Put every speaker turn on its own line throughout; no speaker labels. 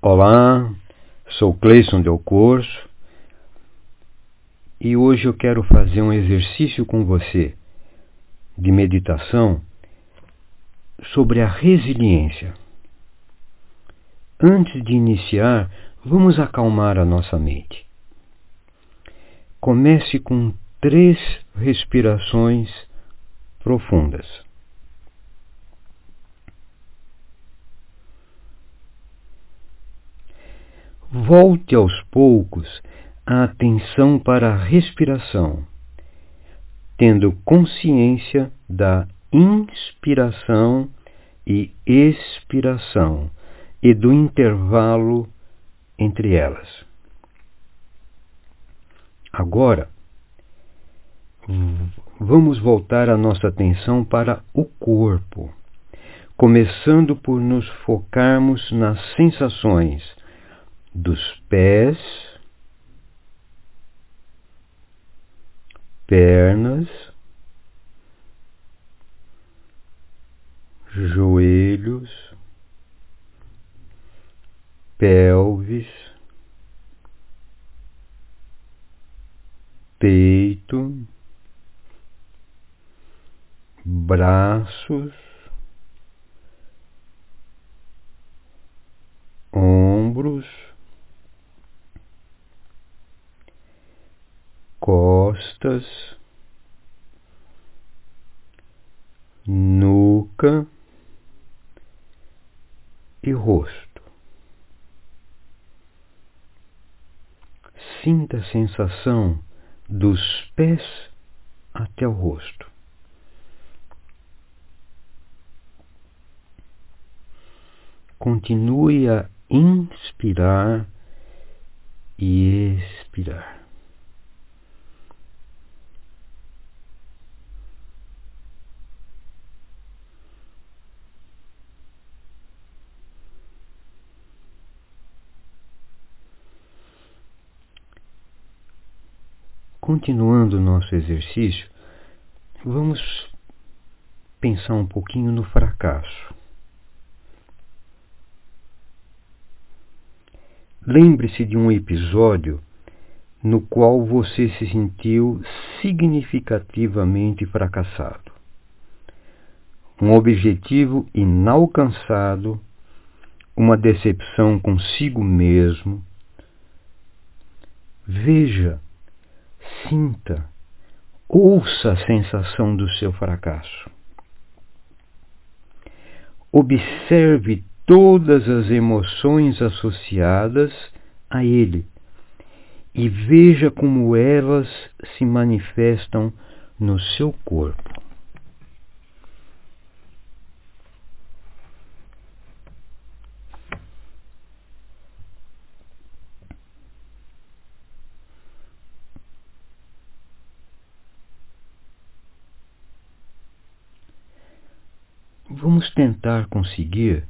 Olá, sou Cleison Del Corso e hoje eu quero fazer um exercício com você de meditação sobre a resiliência. Antes de iniciar, vamos acalmar a nossa mente. Comece com três respirações profundas. Volte aos poucos a atenção para a respiração, tendo consciência da inspiração e expiração e do intervalo entre elas. Agora, vamos voltar a nossa atenção para o corpo, começando por nos focarmos nas sensações dos pés, pernas, joelhos, pelvis, peito, braços, ombros, costas, nuca e rosto. Sinta a sensação dos pés até o rosto. Continue a inspirar e expirar. Continuando o nosso exercício, vamos pensar um pouquinho no fracasso. Lembre-se de um episódio no qual você se sentiu significativamente fracassado. Um objetivo inalcançado, uma decepção consigo mesmo. Veja sinta, ouça a sensação do seu fracasso. Observe todas as emoções associadas a ele e veja como elas se manifestam no seu corpo. Vamos tentar conseguir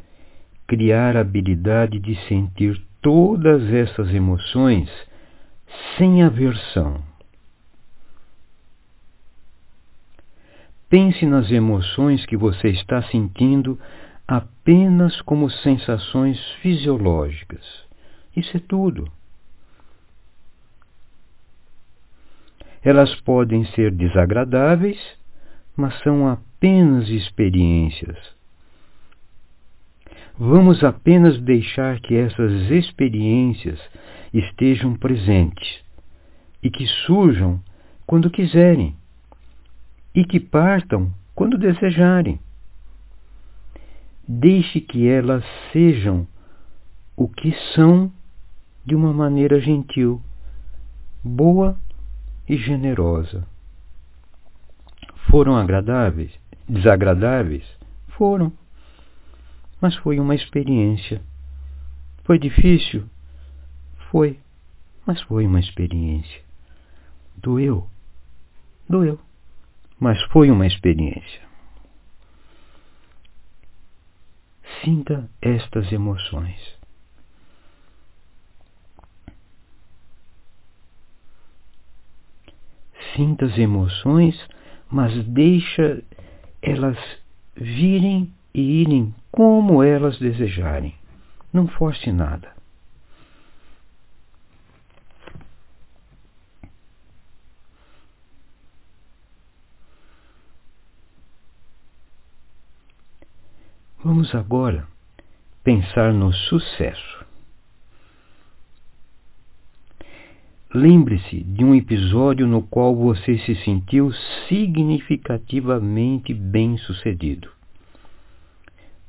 criar a habilidade de sentir todas essas emoções sem aversão. Pense nas emoções que você está sentindo apenas como sensações fisiológicas. Isso é tudo. Elas podem ser desagradáveis, mas são apenas experiências. Vamos apenas deixar que essas experiências estejam presentes e que surjam quando quiserem e que partam quando desejarem. Deixe que elas sejam o que são de uma maneira gentil, boa e generosa. Foram agradáveis? Desagradáveis? Foram. Mas foi uma experiência. Foi difícil? Foi. Mas foi uma experiência. Doeu? Doeu. Mas foi uma experiência. Sinta estas emoções. Sinta as emoções mas deixa elas virem e irem como elas desejarem. Não force nada. Vamos agora pensar no sucesso. Lembre-se de um episódio no qual você se sentiu significativamente bem-sucedido.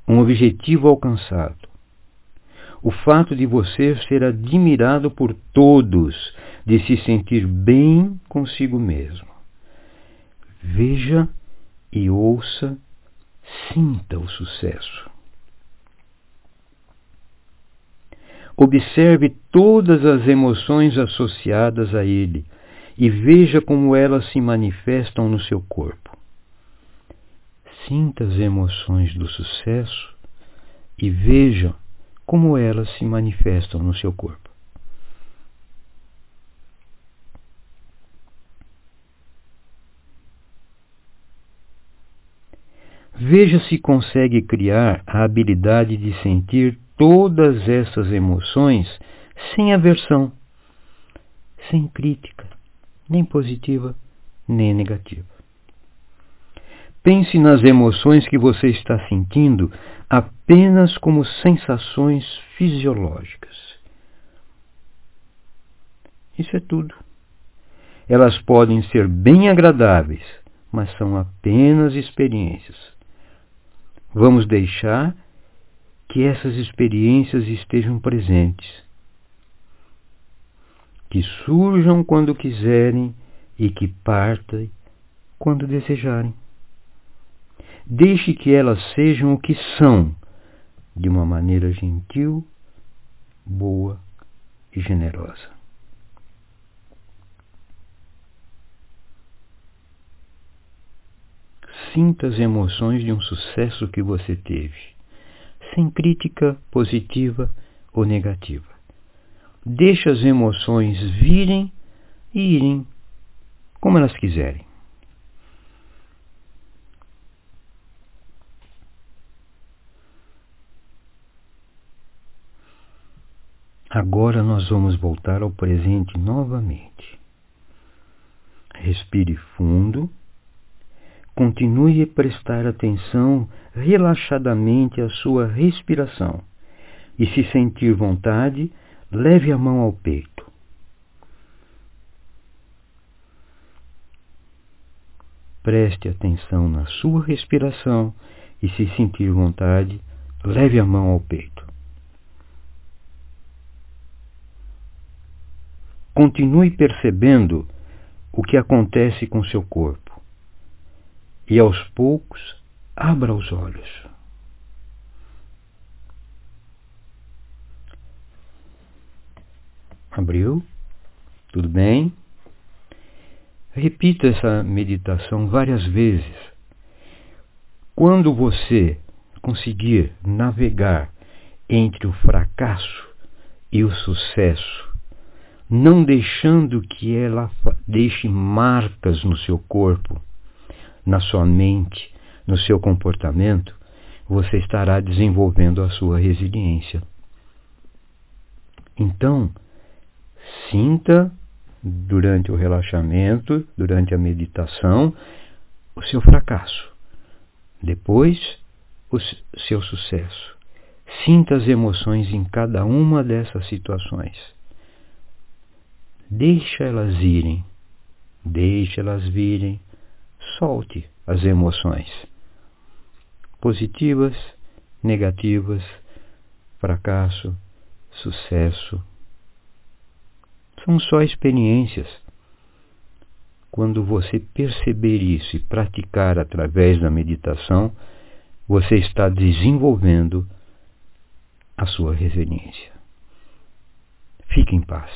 Um objetivo alcançado. O fato de você ser admirado por todos, de se sentir bem consigo mesmo. Veja e ouça, sinta o sucesso. Observe todas as emoções associadas a ele e veja como elas se manifestam no seu corpo. Sinta as emoções do sucesso e veja como elas se manifestam no seu corpo. Veja se consegue criar a habilidade de sentir todas essas emoções sem aversão, sem crítica, nem positiva nem negativa. Pense nas emoções que você está sentindo apenas como sensações fisiológicas. Isso é tudo. Elas podem ser bem agradáveis, mas são apenas experiências. Vamos deixar que essas experiências estejam presentes, que surjam quando quiserem e que partam quando desejarem. Deixe que elas sejam o que são, de uma maneira gentil, boa e generosa. Sinta as emoções de um sucesso que você teve sem crítica positiva ou negativa. Deixe as emoções virem e irem como elas quiserem. Agora nós vamos voltar ao presente novamente. Respire fundo Continue a prestar atenção relaxadamente à sua respiração e, se sentir vontade, leve a mão ao peito. Preste atenção na sua respiração e, se sentir vontade, leve a mão ao peito. Continue percebendo o que acontece com seu corpo e aos poucos abra os olhos. Abriu? Tudo bem? Repita essa meditação várias vezes. Quando você conseguir navegar entre o fracasso e o sucesso, não deixando que ela deixe marcas no seu corpo, na sua mente, no seu comportamento, você estará desenvolvendo a sua resiliência. Então, sinta durante o relaxamento, durante a meditação, o seu fracasso. Depois, o seu sucesso. Sinta as emoções em cada uma dessas situações. Deixa elas irem, deixa elas virem, solte as emoções positivas, negativas, fracasso, sucesso. São só experiências. Quando você perceber isso e praticar através da meditação, você está desenvolvendo a sua resiliência. Fique em paz.